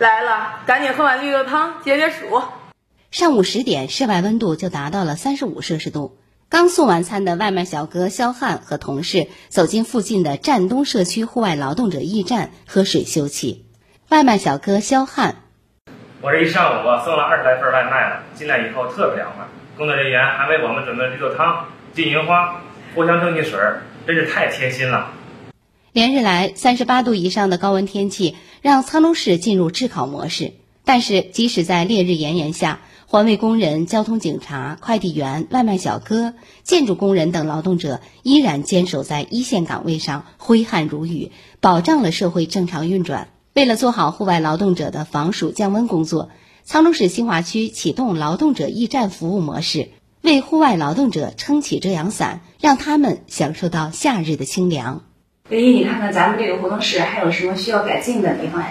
来了，赶紧喝碗绿豆汤解解暑。上午十点，室外温度就达到了三十五摄氏度。刚送完餐的外卖小哥肖汉和同事走进附近的站东社区户外劳动者驿站喝水休憩。外卖小哥肖汉：我这一上午啊，送了二十来份外卖了，进来以后特别凉快。工作人员还为我们准备绿豆汤、金银花、藿香正气水，真是太贴心了。连日来，三十八度以上的高温天气让沧州市进入炙烤模式。但是，即使在烈日炎炎下，环卫工人、交通警察、快递员、外卖小哥、建筑工人等劳动者依然坚守在一线岗位上，挥汗如雨，保障了社会正常运转。为了做好户外劳动者的防暑降温工作，沧州市新华区启动劳动者驿站服务模式，为户外劳动者撑起遮阳伞，让他们享受到夏日的清凉。唯一，你看看咱们这个活动室还有什么需要改进的地方呀？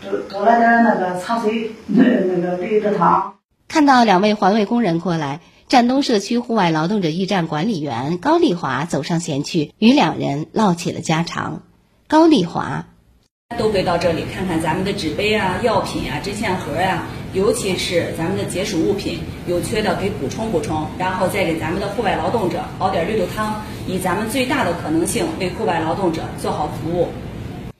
多多来点那个糖水，那那个绿豆汤。看到两位环卫工人过来，站东社区户外劳动者驿站管理员高丽华走上前去，与两人唠起了家常。高丽华。都会到这里看看咱们的纸杯啊、药品啊、针线盒呀，尤其是咱们的解暑物品，有缺的给补充补充，然后再给咱们的户外劳动者熬点绿豆汤，以咱们最大的可能性为户外劳动者做好服务。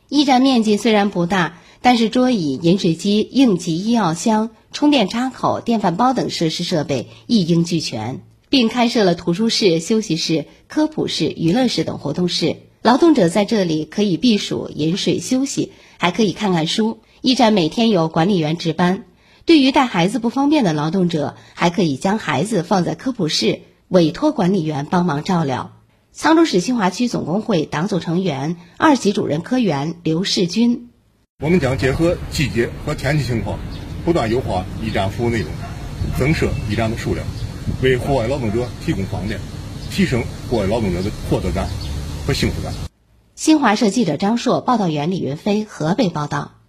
驿站面积虽然不大，但是桌椅、饮水机、应急医药箱、充电插口、电饭煲等设施设备一应俱全，并开设了图书室、休息室、科普室、娱乐室等活动室。劳动者在这里可以避暑、饮水、休息，还可以看看书。驿站每天有管理员值班。对于带孩子不方便的劳动者，还可以将孩子放在科普室，委托管理员帮忙照料。沧州市新华区总工会党组成员、二级主任科员刘世军：我们将结合季节和天气情况，不断优化驿站服务内容，增设驿站的数量，为户外劳动者提供方便，提升户外劳动者的获得感。和幸福感。新华社记者张硕，报道员李云飞，河北报道。